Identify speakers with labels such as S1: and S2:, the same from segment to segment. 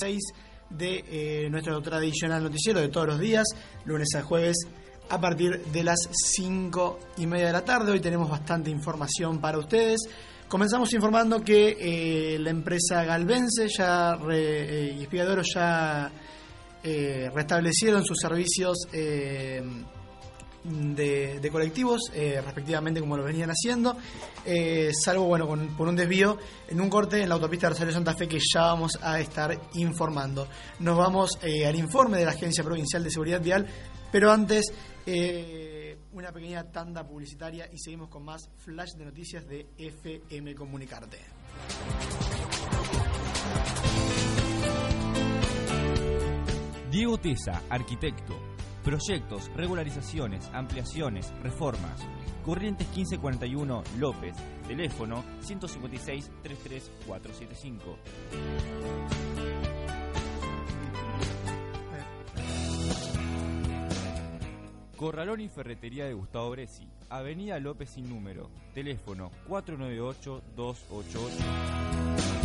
S1: 6 de eh, nuestro tradicional noticiero de todos los días, lunes a jueves, a partir de las 5 y media de la tarde. Hoy tenemos bastante información para ustedes. Comenzamos informando que eh, la empresa Galvense ya y Espigadoro ya eh, restablecieron sus servicios de, de colectivos, eh, respectivamente como lo venían haciendo, eh, salvo bueno por un desvío en un corte en la autopista Rosario Santa Fe que ya vamos a estar informando. Nos vamos eh, al informe de la Agencia Provincial de Seguridad Vial, pero antes una pequeña tanda publicitaria y seguimos con más flash de noticias de FM Comunicarte.
S2: Diego Tesa, arquitecto. Proyectos, regularizaciones, ampliaciones, reformas. Corrientes 1541 López. Teléfono 156 33475. Corralón y Ferretería de Gustavo Bresi. Avenida López sin número. Teléfono 498 288.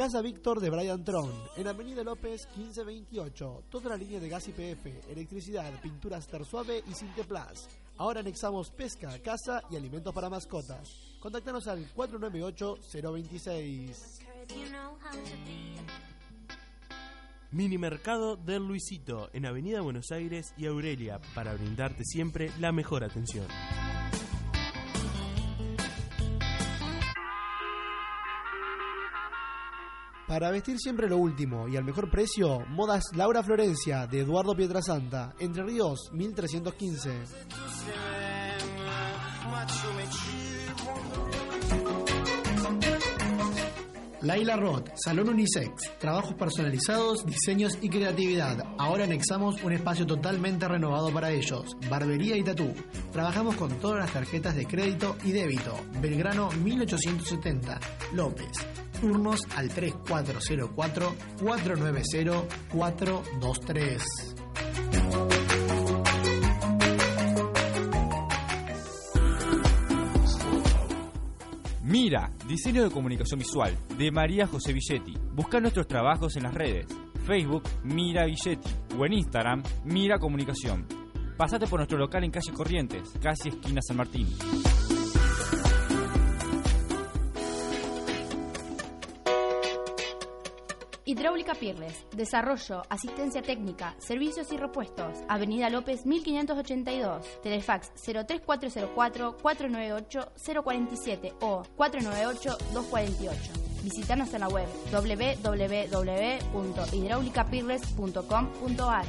S1: Casa Víctor de Brian Tron, en Avenida López 1528. Toda la línea de gas IPF, electricidad, pinturas Ter Suave y Sinteplas. Ahora anexamos pesca, casa y alimentos para mascotas. Contáctanos al 498-026.
S3: Mini Mercado del Luisito en Avenida Buenos Aires y Aurelia para brindarte siempre la mejor atención.
S1: Para vestir siempre lo último y al mejor precio, Modas Laura Florencia de Eduardo Pietrasanta, Entre Ríos 1315. Laila Roth, Salón Unisex, trabajos personalizados, diseños y creatividad. Ahora anexamos un espacio totalmente renovado para ellos, barbería y tatú. Trabajamos con todas las tarjetas de crédito y débito. Belgrano 1870, López. Turnos al 3404 490 423.
S2: Mira, diseño de comunicación visual, de María José Villetti. Busca nuestros trabajos en las redes. Facebook, Mira Villetti. O en Instagram, Mira Comunicación. Pasate por nuestro local en calle Corrientes, casi esquina San Martín.
S4: Hidráulica Pirles, desarrollo, asistencia técnica, servicios y repuestos. Avenida López 1582, Telefax 03404 498 047 o 498 248. Visítanos en la web www.hidraulicapirles.com.ar.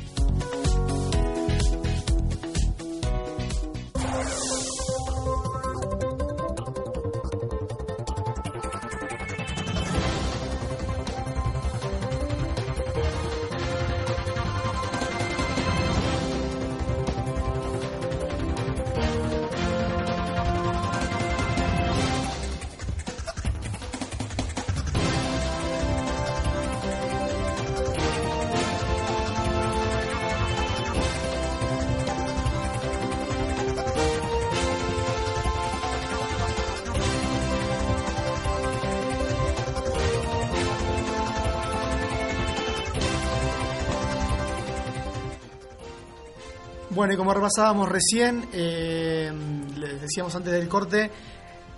S1: Bueno, y como repasábamos recién, eh, les decíamos antes del corte,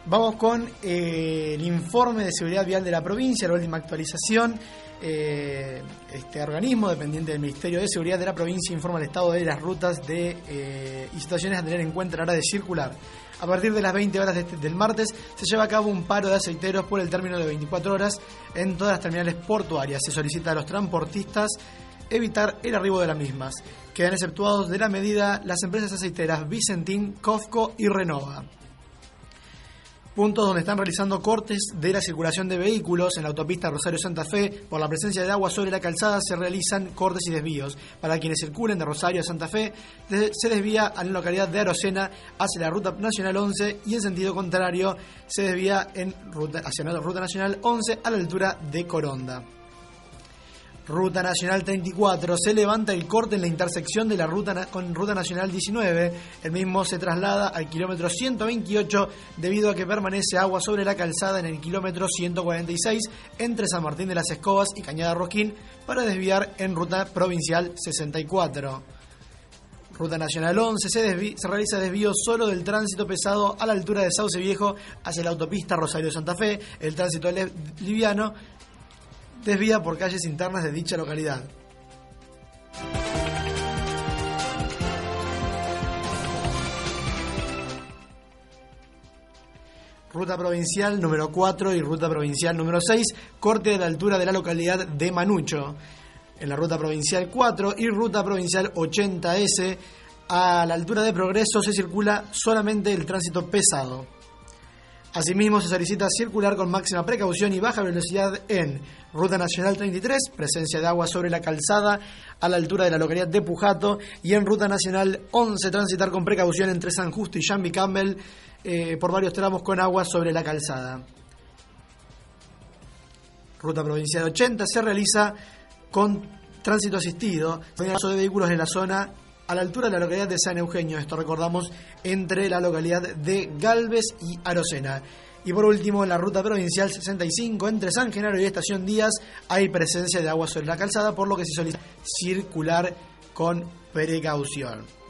S1: vamos con eh, el informe de seguridad vial de la provincia, la última actualización. Eh, este organismo dependiente del Ministerio de Seguridad de la provincia informa el estado de las rutas de, y situaciones a tener en cuenta a la hora de circular. A partir de las 20 horas este- del martes se lleva a cabo un paro de aceiteros por el término de 24 horas en todas las terminales portuarias. Se solicita a los transportistas evitar el arribo de las mismas. Quedan exceptuados de la medida las empresas aceiteras Vicentín, Cofco y Renova. Puntos donde están realizando cortes de la circulación de vehículos en la autopista Rosario Santa Fe. Por la presencia de agua sobre la calzada se realizan cortes y desvíos. Para quienes circulen de Rosario a Santa Fe, se desvía a la localidad de Arocena hacia la Ruta Nacional 11 y en sentido contrario se desvía hacia la Ruta Nacional 11 a la altura de Coronda. Ruta Nacional 34 se levanta el corte en la intersección de la ruta con Ruta Nacional 19. El mismo se traslada al kilómetro 128 debido a que permanece agua sobre la calzada en el kilómetro 146 entre San Martín de las Escobas y Cañada Rosquín para desviar en Ruta Provincial 64. Ruta Nacional 11 se, se, realiza desvío solo del tránsito pesado a la altura de Sauce Viejo hacia la autopista Rosario Santa Fe. El tránsito liviano desvía por calles internas de dicha localidad. Ruta provincial número 4 y ruta provincial número 6, corte a la altura de la localidad de Manucho. En la ruta provincial 4 y ruta provincial 80S, a la altura de Progreso se circula solamente el tránsito pesado. Asimismo, se solicita circular con máxima precaución y baja velocidad en Ruta Nacional 33, presencia de agua sobre la calzada a la altura de la localidad de Pujato, y en Ruta Nacional 11, transitar con precaución entre San Justo y Jambi Campbell eh, por varios tramos con agua sobre la calzada. Ruta Provincial 80 se realiza con tránsito asistido, paso de vehículos en la zona a la altura de la localidad de San Eugenio, esto recordamos, entre la localidad de Galvez y Arocena. Y por último, en la ruta provincial 65, entre San Genaro y Estación Díaz, hay presencia de agua sobre la calzada, por lo que se solicita circular con precaución.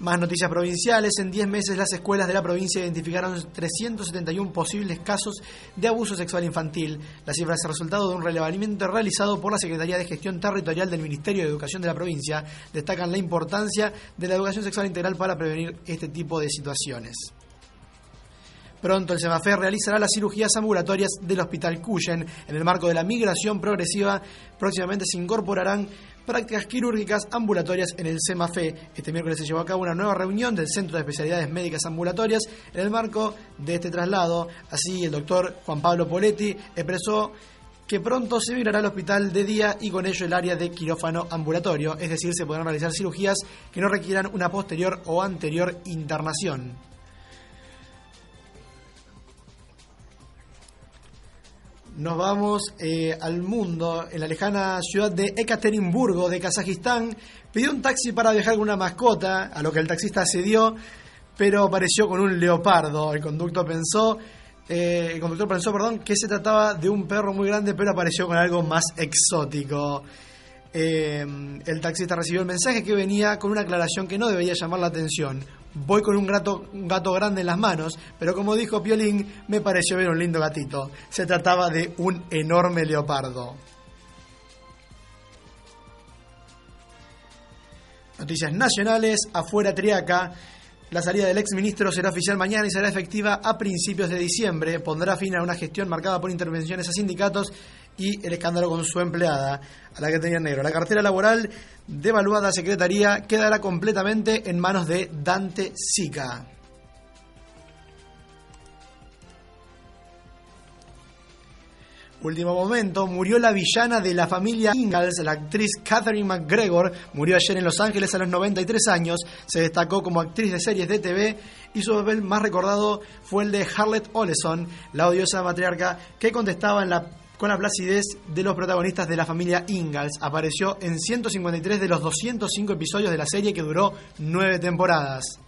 S1: Más noticias provinciales. En 10 meses las escuelas de la provincia identificaron 371 posibles casos de abuso sexual infantil. La cifra es el resultado de un relevamiento realizado por la Secretaría de Gestión Territorial del Ministerio de Educación de la provincia. Destacan la importancia de la educación sexual integral para prevenir este tipo de situaciones. Pronto el SEMAFE realizará las cirugías ambulatorias del Hospital Cuyen. En el marco de la migración progresiva, próximamente se incorporarán prácticas quirúrgicas ambulatorias en el CEMAFE. Este miércoles se llevó a cabo una nueva reunión del Centro de Especialidades Médicas Ambulatorias en el marco de este traslado. Así, el doctor Juan Pablo Poletti expresó que pronto se migrará al hospital de día y con ello el área de quirófano ambulatorio, es decir, se podrán realizar cirugías que no requieran una posterior o anterior internación. Nos vamos eh, al mundo, en la lejana ciudad de Ekaterimburgo, de Kazajistán. Pidió un taxi para viajar con una mascota, a lo que el taxista cedió, pero apareció con un leopardo. El conductor pensó, eh, el conductor pensó, perdón, que se trataba de un perro muy grande, pero apareció con algo más exótico. Eh, el taxista recibió el mensaje que venía con una aclaración que no debería llamar la atención. Voy con un gato, gato grande en las manos, pero como dijo Piolín, me pareció ver un lindo gatito. Se trataba de un enorme leopardo. Noticias nacionales, afuera Triaca. La salida del exministro será oficial mañana y será efectiva a principios de diciembre. Pondrá fin a una gestión marcada por intervenciones a sindicatos y el escándalo con su empleada, a la que tenía negro. La cartera laboral devaluada Secretaría quedará completamente en manos de Dante Sica. Último momento, murió la villana de la familia Ingalls, la actriz Catherine McGregor, murió ayer en Los Ángeles a los 93 años, se destacó como actriz de series de TV y su papel más recordado fue el de Harlett Oleson, la odiosa matriarca que contestaba en la con la placidez de los protagonistas de la familia Ingalls. Apareció en 153 de los 205 episodios de la serie que duró nueve temporadas.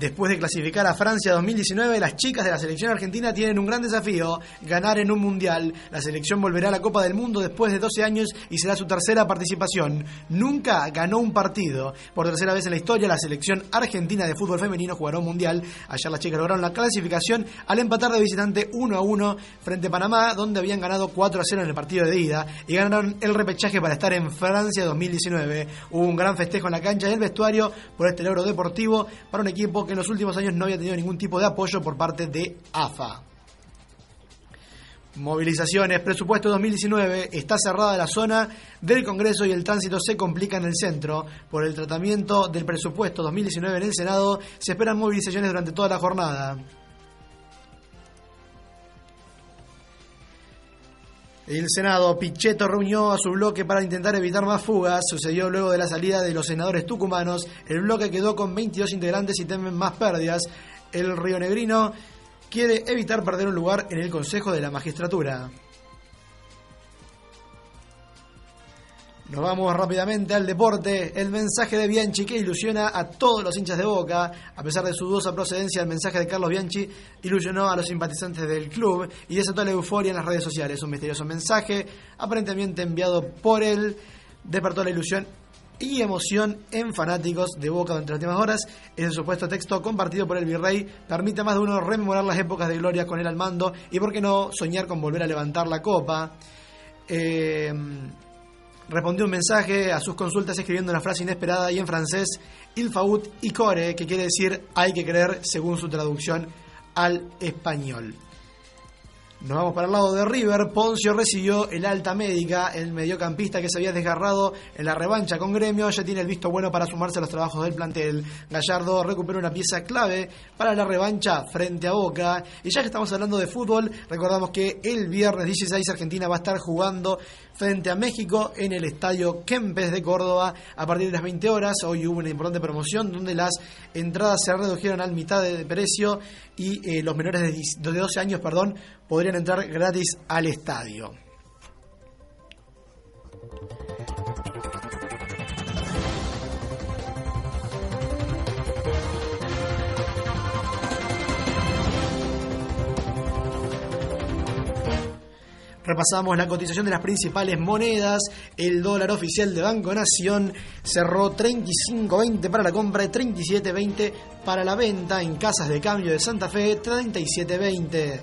S1: Después de clasificar a Francia 2019, las chicas de la selección argentina tienen un gran desafío, ganar en un mundial. La selección volverá a la Copa del Mundo después de 12 años y será su tercera participación. Nunca ganó un partido. Por tercera vez en la historia, la selección argentina de fútbol femenino jugará un mundial. Ayer las chicas lograron la clasificación al empatar de visitante 1 a 1 frente a Panamá, donde habían ganado 4 a 0 en el partido de ida y ganaron el repechaje para estar en Francia 2019. Hubo un gran festejo en la cancha y el vestuario por este logro deportivo para un equipo que en los últimos años no había tenido ningún tipo de apoyo por parte de AFA. Movilizaciones, presupuesto 2019, está cerrada la zona del Congreso y el tránsito se complica en el centro. Por el tratamiento del presupuesto 2019 en el Senado, se esperan movilizaciones durante toda la jornada. El Senado Pichetto reunió a su bloque para intentar evitar más fugas. Sucedió luego de la salida de los senadores tucumanos. El bloque quedó con 22 integrantes y temen más pérdidas. El rionegrino quiere evitar perder un lugar en el Consejo de la Magistratura. Nos vamos rápidamente al deporte. El mensaje de Bianchi que ilusiona a todos los hinchas de Boca. A pesar de su dudosa procedencia, el mensaje de Carlos Bianchi ilusionó a los simpatizantes del club y desató la euforia en las redes sociales. Un misterioso mensaje, aparentemente enviado por él, despertó la ilusión y emoción en fanáticos de Boca durante las últimas horas. Ese supuesto texto compartido por el virrey permite a más de uno rememorar las épocas de gloria con él al mando y, por qué no, soñar con volver a levantar la copa. Eh, respondió un mensaje a sus consultas escribiendo una frase inesperada y en francés, il faut y core, que quiere decir hay que creer según su traducción al español. Nos vamos para el lado de River. Poncio recibió el alta médica. El mediocampista que se había desgarrado en la revancha con Gremio ya tiene el visto bueno para sumarse a los trabajos del plantel. Gallardo recuperó una pieza clave para la revancha frente a Boca. Y ya que estamos hablando de fútbol, recordamos que el viernes 16 Argentina va a estar jugando frente a México en el estadio Kempes de Córdoba a partir de las 20 horas. Hoy hubo una importante promoción donde las entradas se redujeron al mitad de precio y eh, los menores de 12 años perdón, podrían entrar gratis al estadio. Repasamos la cotización de las principales monedas. El dólar oficial de Banco Nación cerró 35.20 para la compra y 37.20 para la venta. En casas de cambio de Santa Fe, 37.20.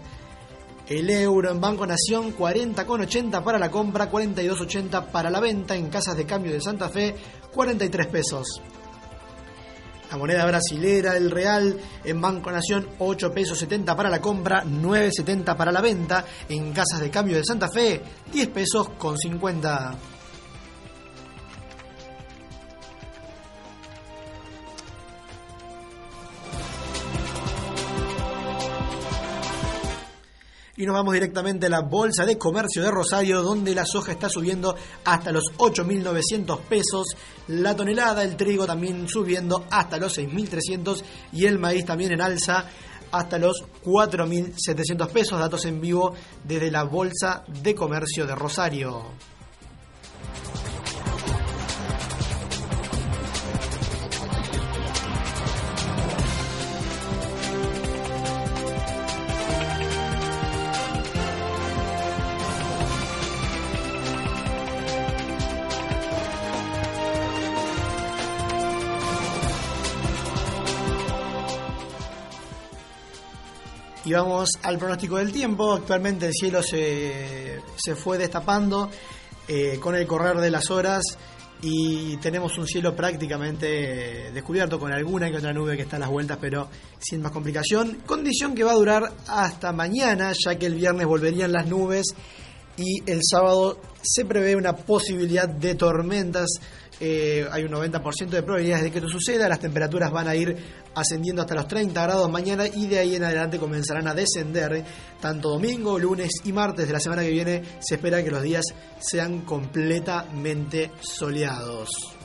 S1: El euro en Banco Nación 40,80 para la compra, 42,80 para la venta. En casas de cambio de Santa Fe, 43 pesos. La moneda brasilera, el real, en Banco Nación 8 pesos 70 para la compra, 9,70 para la venta. En casas de cambio de Santa Fe, 10 pesos con 50. Y nos vamos directamente a la Bolsa de Comercio de Rosario, donde la soja está subiendo hasta los 8.900 pesos, la tonelada, el trigo también subiendo hasta los 6.300 y el maíz también en alza hasta los 4.700 pesos. Datos en vivo desde la Bolsa de Comercio de Rosario. Y vamos al pronóstico del tiempo. Actualmente el cielo se, se fue destapando eh, con el correr de las horas y tenemos un cielo prácticamente descubierto con alguna que otra nube que está a las vueltas, pero sin más complicación. Condición que va a durar hasta mañana, ya que el viernes volverían las nubes y el sábado se prevé una posibilidad de tormentas eh, hay un 90% de probabilidades de que esto suceda, las temperaturas van a ir ascendiendo hasta los 30 grados mañana y de ahí en adelante comenzarán a descender. Tanto domingo, lunes y martes de la semana que viene se espera que los días sean completamente soleados.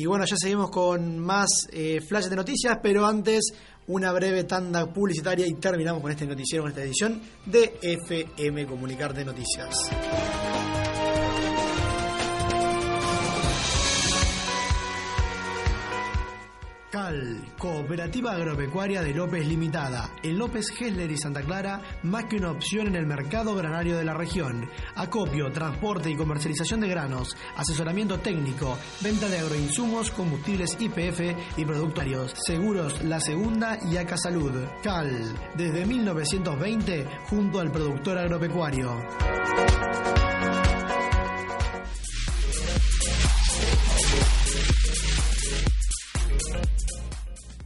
S1: Y bueno, ya seguimos con más eh, flashes de noticias, pero antes una breve tanda publicitaria y terminamos con este noticiero, con esta edición de FM Comunicarte Noticias. Cooperativa Agropecuaria de López Limitada, en López Hesler y Santa Clara, más que una opción en el mercado granario de la región. Acopio, transporte y comercialización de granos, asesoramiento técnico, venta de agroinsumos, combustibles IPF y productarios, seguros La Segunda y Aca Salud. CAL, desde 1920, junto al productor agropecuario.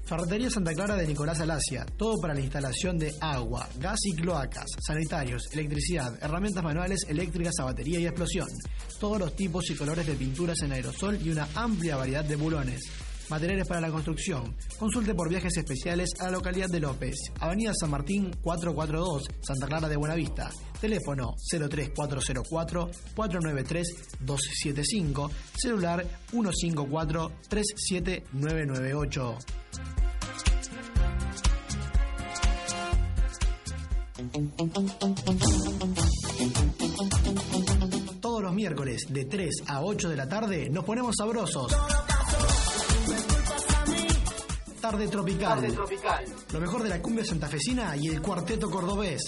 S1: Ferretería Santa Clara de Nicolás Alasia, todo para la instalación de agua, gas y cloacas, sanitarios, electricidad, herramientas manuales, eléctricas a batería y explosión, todos los tipos y colores de pinturas en aerosol y una amplia variedad de bulones. Materiales para la construcción. Consulte por viajes especiales a la localidad de López, Avenida San Martín 442, Santa Clara de Buenavista. Teléfono 03404 493 275, celular 154 37998. Todos los miércoles de 3 a 8 de la tarde nos ponemos sabrosos. Tarde tropical. Lo mejor de la cumbia santafesina y el cuarteto cordobés.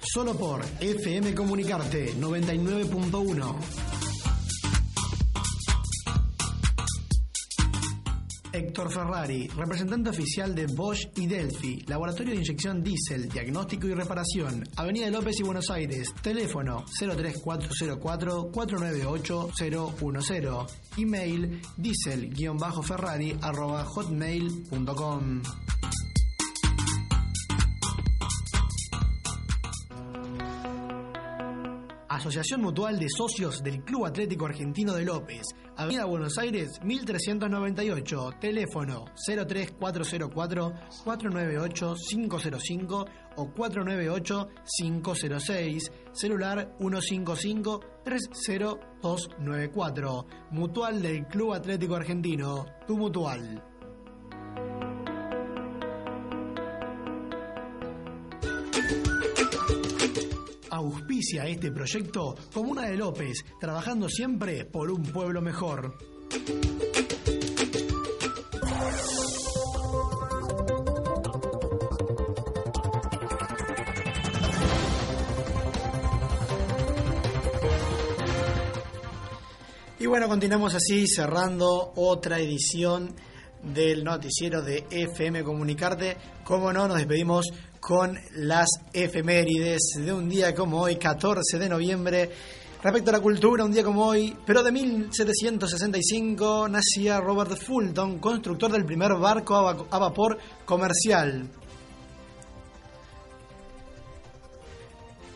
S1: Solo por FM Comunicarte 99.1. Héctor Ferrari, representante oficial de Bosch y Delphi, Laboratorio de Inyección Diesel, Diagnóstico y Reparación, Avenida López y Buenos Aires, teléfono 03404-498-010, email diesel-ferrari arroba hotmail.com. Asociación Mutual de Socios del Club Atlético Argentino de López, Avenida Buenos Aires 1398, teléfono 03404-498-505 o 498-506, celular 155-30294, Mutual del Club Atlético Argentino, tu mutual. auspicia este proyecto Comuna de López, trabajando siempre por un pueblo mejor. Y bueno, continuamos así cerrando otra edición del noticiero de FM Comunicarte. Como no, nos despedimos con las efemérides de un día como hoy, 14 de noviembre. Respecto a la cultura, un día como hoy, pero de 1765, nacía Robert Fulton, constructor del primer barco a vapor comercial.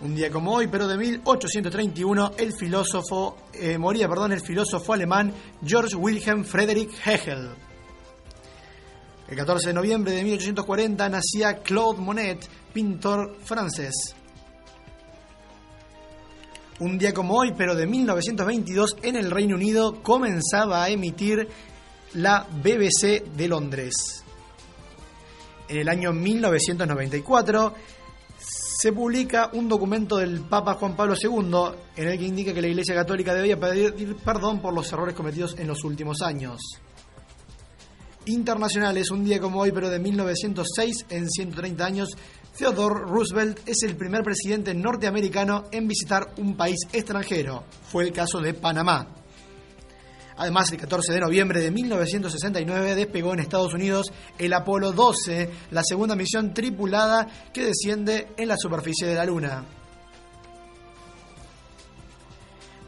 S1: Un día como hoy, pero de 1831, el filósofo, eh, moría, perdón, el filósofo alemán George Wilhelm Friedrich Hegel. El 14 de noviembre de 1840 nacía Claude Monet, pintor francés. Un día como hoy, pero de 1922, en el Reino Unido comenzaba a emitir la BBC de Londres. En el año 1994 se publica un documento del Papa Juan Pablo II en el que indica que la Iglesia Católica debía pedir perdón por los errores cometidos en los últimos años internacionales. Un día como hoy, pero de 1906, en 130 años, Theodore Roosevelt es el primer presidente norteamericano en visitar un país extranjero. Fue el caso de Panamá. Además, el 14 de noviembre de 1969 despegó en Estados Unidos el Apolo 12, la segunda misión tripulada que desciende en la superficie de la Luna.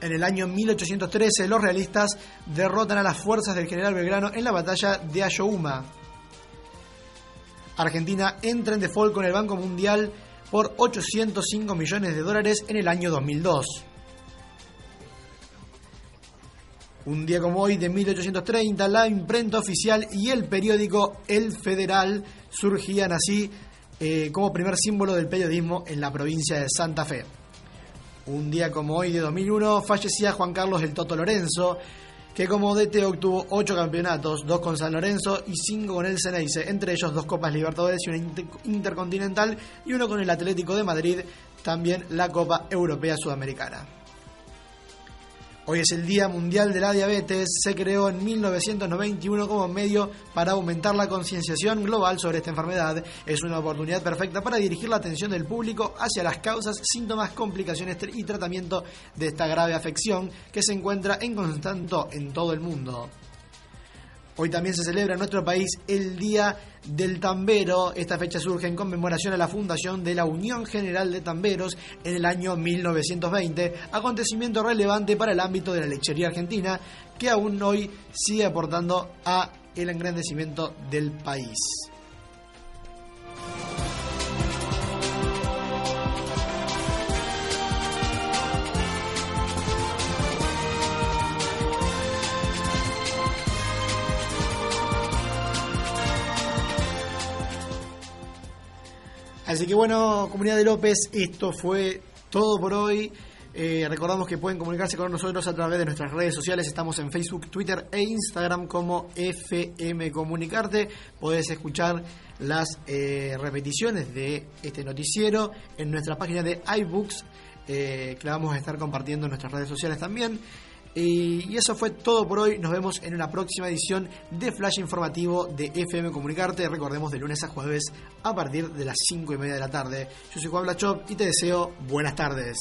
S1: En el año 1813 los realistas derrotan a las fuerzas del general Belgrano en la batalla de Ayohuma. Argentina entra en default con el Banco Mundial por 805 millones de dólares en el año 2002. Un día como hoy, de 1830, la imprenta oficial y el periódico El Federal surgían así eh, como primer símbolo del periodismo en la provincia de Santa Fe. Un día como hoy de 2001 fallecía Juan Carlos el Toto Lorenzo, que como DT obtuvo 8 campeonatos, 2 con San Lorenzo y 5 con el Ceneice, entre ellos dos Copas Libertadores y una Intercontinental y uno con el Atlético de Madrid, también la Copa Europea Sudamericana. Hoy es el Día Mundial de la Diabetes. Se creó en 1991 como medio para aumentar la concienciación global sobre esta enfermedad. Es una oportunidad perfecta para dirigir la atención del público hacia las causas, síntomas, complicaciones y tratamiento de esta grave afección que se encuentra en constante en todo el mundo. Hoy también se celebra en nuestro país el Día del Tambero. Esta fecha surge en conmemoración a la fundación de la Unión General de Tamberos en el año 1920, acontecimiento relevante para el ámbito de la lechería argentina que aún hoy sigue aportando a el engrandecimiento del país. Así que bueno, comunidad de López, esto fue todo por hoy. Eh, recordamos que pueden comunicarse con nosotros a través de nuestras redes sociales. Estamos en Facebook, Twitter e Instagram como FM Comunicarte. Podés escuchar las eh, repeticiones de este noticiero en nuestra página de iBooks, eh, que la vamos a estar compartiendo en nuestras redes sociales también. Y eso fue todo por hoy. Nos vemos en una próxima edición de Flash Informativo de FM Comunicarte. Recordemos de lunes a jueves a partir de las 5 y media de la tarde. Yo soy Juan Blachop y te deseo buenas tardes.